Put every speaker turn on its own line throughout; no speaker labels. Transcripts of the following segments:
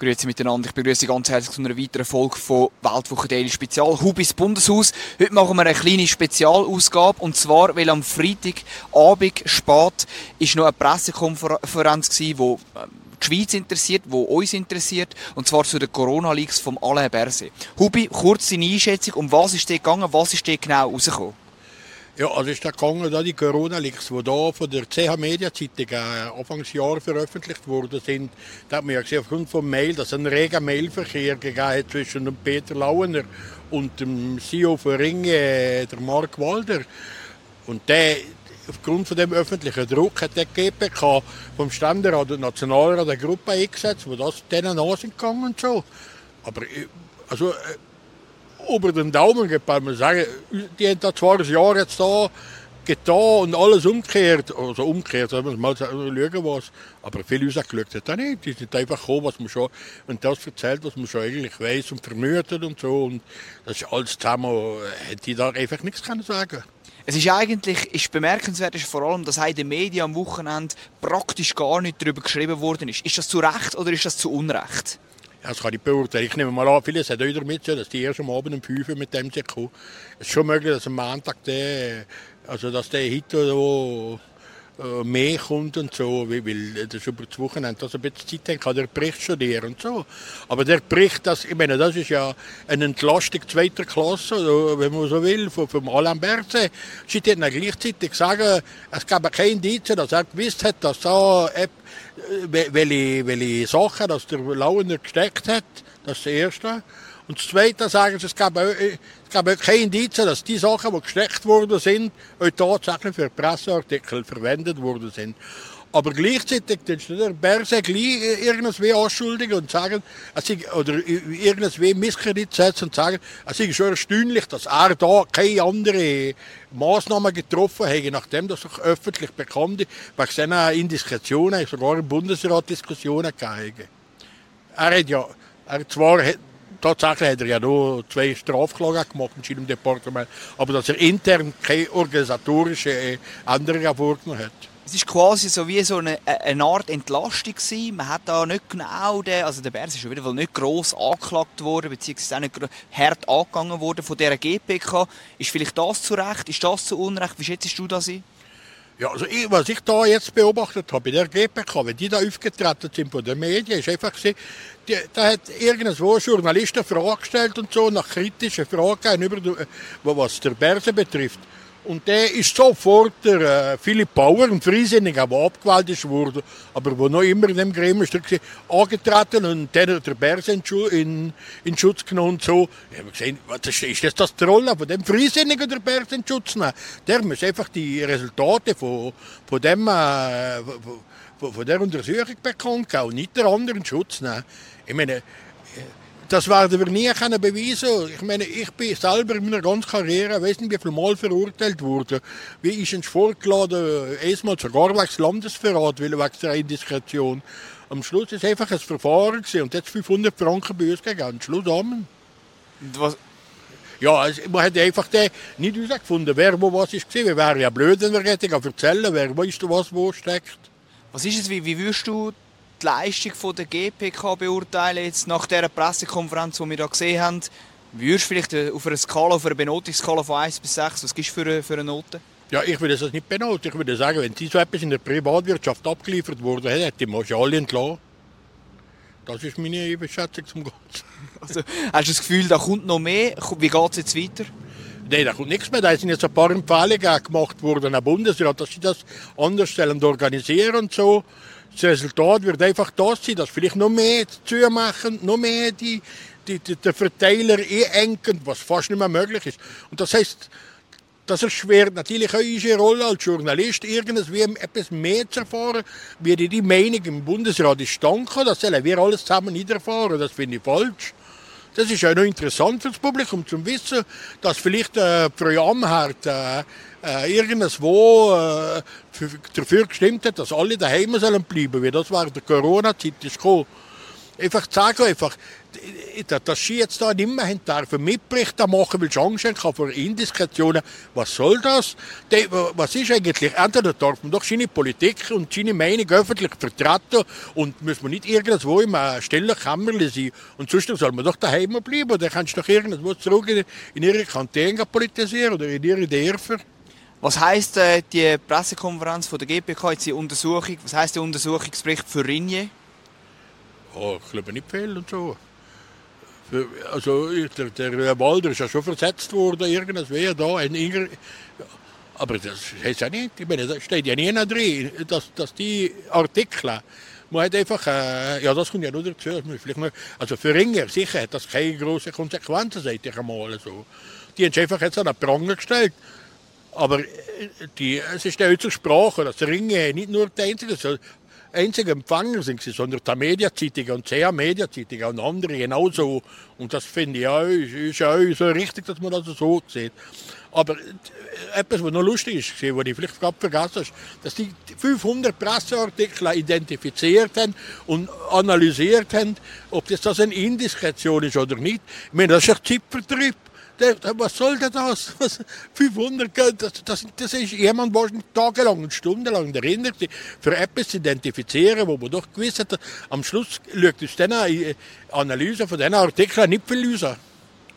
Grüezi miteinander. Ich begrüße Sie ganz herzlich zu einer weiteren Folge von Weltwoche Daily Spezial Hubis Bundeshaus. Heute machen wir eine kleine Spezialausgabe und zwar, weil am Freitagabend spät ist noch eine Pressekonferenz gewesen, wo ähm, die Schweiz interessiert, wo uns interessiert, und zwar zu den Corona-Leaks vom Alain Berset. Hubi, kurz deine Einschätzung, um was ist dort gegangen, was ist dort genau rausgekommen?
Ja, also ist da gegangen, da die Corona-Leaks, die da von der CH Media Zeitung äh, Anfangsjahr veröffentlicht worden sind, da hat man ja gesehen, aufgrund vom Mail, dass es einen regen Mailverkehr gegeben hat zwischen dem Peter Lauener und dem CEO von Ringe, äh, der Mark Walder. Und der, aufgrund von dem öffentlichen Druck hat der GPK vom Ständerat und Nationalrat eine Gruppe eingesetzt, wo das denen angegangen und so. Aber äh, also, über den Daumen gepackt. Man sagen, die haben da zwar ein Jahr jetzt da getan und alles umgekehrt, also umgekehrt, wenn man mal schauen was, aber viele uns geschaut hat auch nicht. Die sind einfach gekommen, was man schon, und das erzählt, was man schon eigentlich weiß und vermutet und so, und das ist alles zusammen, hätte die da einfach nichts können sagen
es ist eigentlich ist bemerkenswert, ist vor allem, dass in den Medien am Wochenende praktisch gar nicht darüber geschrieben worden ist. Ist das zu Recht oder ist das zu Unrecht?
Das kann ich beurteilen. Ich nehme mal an, vieles hat auch damit zu dass die erst am Abend um 5 Uhr mit dem sind gekommen. Es ist schon möglich, dass am Montag der, also dass der wo, äh, mehr kommt und so, weil das über das Wochenende dass ein bisschen Zeit hat, kann der Bericht studieren und so. Aber der Bericht, das, ich meine, das ist ja eine Entlastung zweiter Klasse, wenn man so will, von, vom Alain Berset. Sie hat gleichzeitig gesagt, es gab keine Indizien, dass er gewusst hat, dass da welche, welche Sachen dass der Launer gesteckt hat. Das ist das Erste. Und das Zweite sagen sie, es gab, auch, es gab keine Indizien, dass die Sachen, die gesteckt worden sind, auch tatsächlich für Presseartikel verwendet worden sind. Aber gleichzeitig ist der Berse gleich irgendwie anschuldigen und sagen, oder irgendwie Misskredit setzen und sagen, es ist schon erstaunlich, dass er da keine andere Maßnahmen getroffen hat, nachdem das auch öffentlich bekannt ist, weil es dann Indiskretionen, sogar im Bundesrat Diskussionen gegeben Er hat ja, er zwar tatsächlich hat er ja nur zwei Strafklagen gemacht in seinem Departement, aber dass er intern keine organisatorische Änderungen vorgenommen hat.
Es ist quasi so wie so eine, eine Art Entlastung gewesen. Man hat da nicht genau den, also der Bärs ist schon wieder nicht gross angeklagt worden, beziehungsweise auch nicht hart angegangen worden von dieser GPK. Ist vielleicht das zu Recht? Ist das zu Unrecht? Wie schätzt du das ein?
Ja, also ich, was ich da jetzt beobachtet habe bei der GPK, wenn die da aufgetreten sind von den Medien, ist einfach gewesen, die, da hat irgendwo Journalisten Fragen gestellt und so, nach kritischen Fragen über, was der Börse betrifft. Und der ist sofort der äh, Philipp Bauer, ein Freisinniger, der abgewählt ist worden, aber wo noch immer in dem Gremium ist, angetreten und der hat der Bärs in, in, Schutz genommen und so. Ich habe gesehen, was ist, ist das das die Rolle von dem Freisinnigen der Bärs in Schutz nehmen? Der muss einfach die Resultate von, von dem, äh, von, von der Untersuchung bekommen und nicht der anderen Schutz nehmen. Ich meine, das werden wir nie können beweisen Ich meine, ich bin selber in meiner ganzen Karriere, weiß nicht wie viel Mal verurteilt worden. Wie ist ein vorgeladen, erstmal sogar wegen Landesverrat, weil wegen der Indiskretion. Am Schluss ist es einfach ein Verfahren gewesen und jetzt 500 Franken bei uns gegangen. Schluss amen.
Was?
Ja, also, man hat einfach den nicht herausgefunden, wer wo was ist. Wir wären ja blöd, wenn wir hätten erzählen, wer wo ist was wo steckt.
Was ist es, wie, wie würdest du die Leistung der GPK beurteilen, jetzt nach dieser Pressekonferenz, die wir hier gesehen haben? Würdest du vielleicht äh, auf einer Skala, auf einer Benotungsskala von 1 bis 6, was gibst du für eine, für eine Note?
Ja, ich würde das nicht benoten. Ich würde sagen, wenn so etwas in der Privatwirtschaft abgeliefert wurde, hätte man sie alle entlassen. Das ist meine Einschätzung zum Ganzen.
Also, hast du das Gefühl, da kommt noch mehr? Wie geht es jetzt weiter?
Nein, da kommt nichts mehr. Da sind jetzt ein paar Empfehlungen gemacht worden am Bundesrat, dass sie das anders organisieren und so Das Resultat wird einfach das sein, dass vielleicht noch mehr zumachen, noch mehr die, die, die, der Verteiler einengen, was fast nicht mehr möglich ist. Und das heißt, das erschwert natürlich auch unsere Rolle als Journalist, irgendwie etwas mehr zu erfahren, wie die, Meinung im Bundesrat ist stanken, das sollen wir alles zusammen nicht erfahren, das finde ich falsch. Das ist auch noch interessant für das Publikum zu wissen, dass vielleicht äh, Frau Amherd äh, äh, irgendwo äh, dafür gestimmt hat, dass alle daheim sollen bleiben, weil das war der Corona-Zeit ist gekommen. Einfach sagen einfach, dass sie jetzt da nicht mehr haben dürfen Mitberichte machen, weil sie Angst haben vor Indiskretionen. Was soll das? Was ist eigentlich? Entweder darf man doch seine Politik und seine Meinung öffentlich vertreten und muss man nicht irgendwo im stillen Kämmerle sein. Und sonst soll man doch daheim bleiben. Dann kannst du doch irgendwo zurück in ihre Kantine politisieren oder in ihre Dörfer.
Was heißt äh, die Pressekonferenz von der GPK, jetzt die Untersuchung, was heißt der Untersuchungsbericht für Ringe?
Oh, ich glaube nicht viel und so. Also der, der Walder ist ja schon versetzt worden, irgendwas da. Ein Inger, aber das heißt ja nicht, ich meine, da steht ja nie drin, dass, dass die Artikel, man hat einfach, äh, ja das kommt ja nur dazu, dass man vielleicht noch, also für Ringer sicher hat das keine großen Konsequenzen, seit ich einmal so. Die haben einfach jetzt an den Pranger gestellt. Aber äh, die, es ist ja zur Sprache, dass Ringe nicht nur der einzige, einzige Empfänger sind, sondern die Mediazeitung und sehr Mediazeitung und andere genauso. Und das finde ich auch, ist auch so richtig, dass man das so sieht. Aber etwas, was noch lustig ist, was ich vielleicht gerade vergessen habe, dass die 500 Presseartikel identifiziert haben und analysiert haben, ob das, das eine Indiskretion ist oder nicht. Ich meine, das ist ein Zipfertrieb was soll denn das? 500, das, das, das ist jemand, der tagelang und stundenlang erinnert, für etwas identifizieren, wo man doch gewusst hat, am Schluss schaut uns diese Analyse von diesen Artikeln nicht viel raus.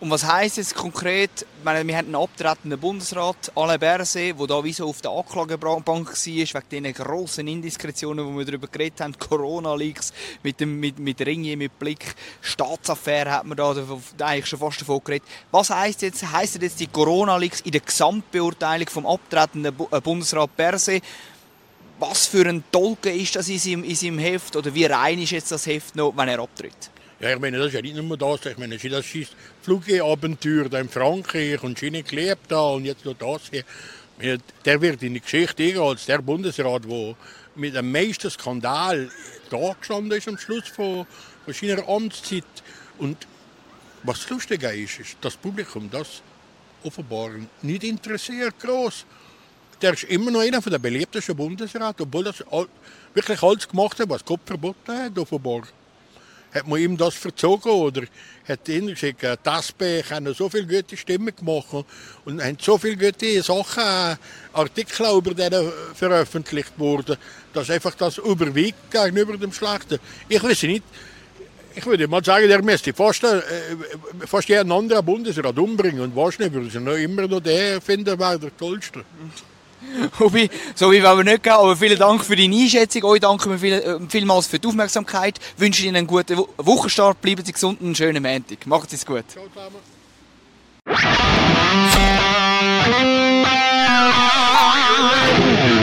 Und was heisst jetzt konkret, wir haben einen abtretenden Bundesrat, Alain Berset, der da wie so auf der Anklagebank war, wegen diesen grossen Indiskretionen, die wir darüber geredet haben, Corona-Leaks mit, dem, mit, mit Ringe, mit Blick, Staatsaffäre hat man da eigentlich schon fast davon geredet. Was heisst jetzt, heisst jetzt die Corona-Leaks in der Gesamtbeurteilung vom abtretenden äh, Bundesrat Berset? Was für ein Tolken ist das in seinem, in seinem Heft oder wie rein ist jetzt das Heft noch, wenn er abtritt?
Ja, ich meine, das ist ja nicht nur das. Ich meine, das ist Flugabenteuer da in Frankreich und Schiene gelebt da und jetzt noch das hier. Der wird in die Geschichte eingehen als der Bundesrat, der mit dem meisten Skandal da gestanden ist am Schluss von, von seiner Amtszeit. Und was lustiger ist, ist, das Publikum das offenbar nicht interessiert groß. Der ist immer noch einer der beliebtesten Bundesräte, obwohl er wirklich alles gemacht hat, was Gott verboten hat, offenbar hat man ihm das verzogen oder hat ihn gesagt, das haben so viele gute Stimmen gemacht und haben so viele gute Sachen, äh, Artikel über denen veröffentlicht worden, dass einfach das überwiegt gegenüber dem Schlechten. Ich weiß nicht, ich würde mal sagen, der müsste fast, äh, fast jeden anderen Bundesrat umbringen und wahrscheinlich würde sie noch immer noch der finden, war der Tollste.
so wie wollen wir nicht gehen, aber vielen Dank für deine Einschätzung. Euch danken wir viel, äh, vielmals für die Aufmerksamkeit. Ich wünsche Ihnen einen guten Wochenstart. Bleiben Sie gesund und einen schönen Montag. Macht es gut. Ciao,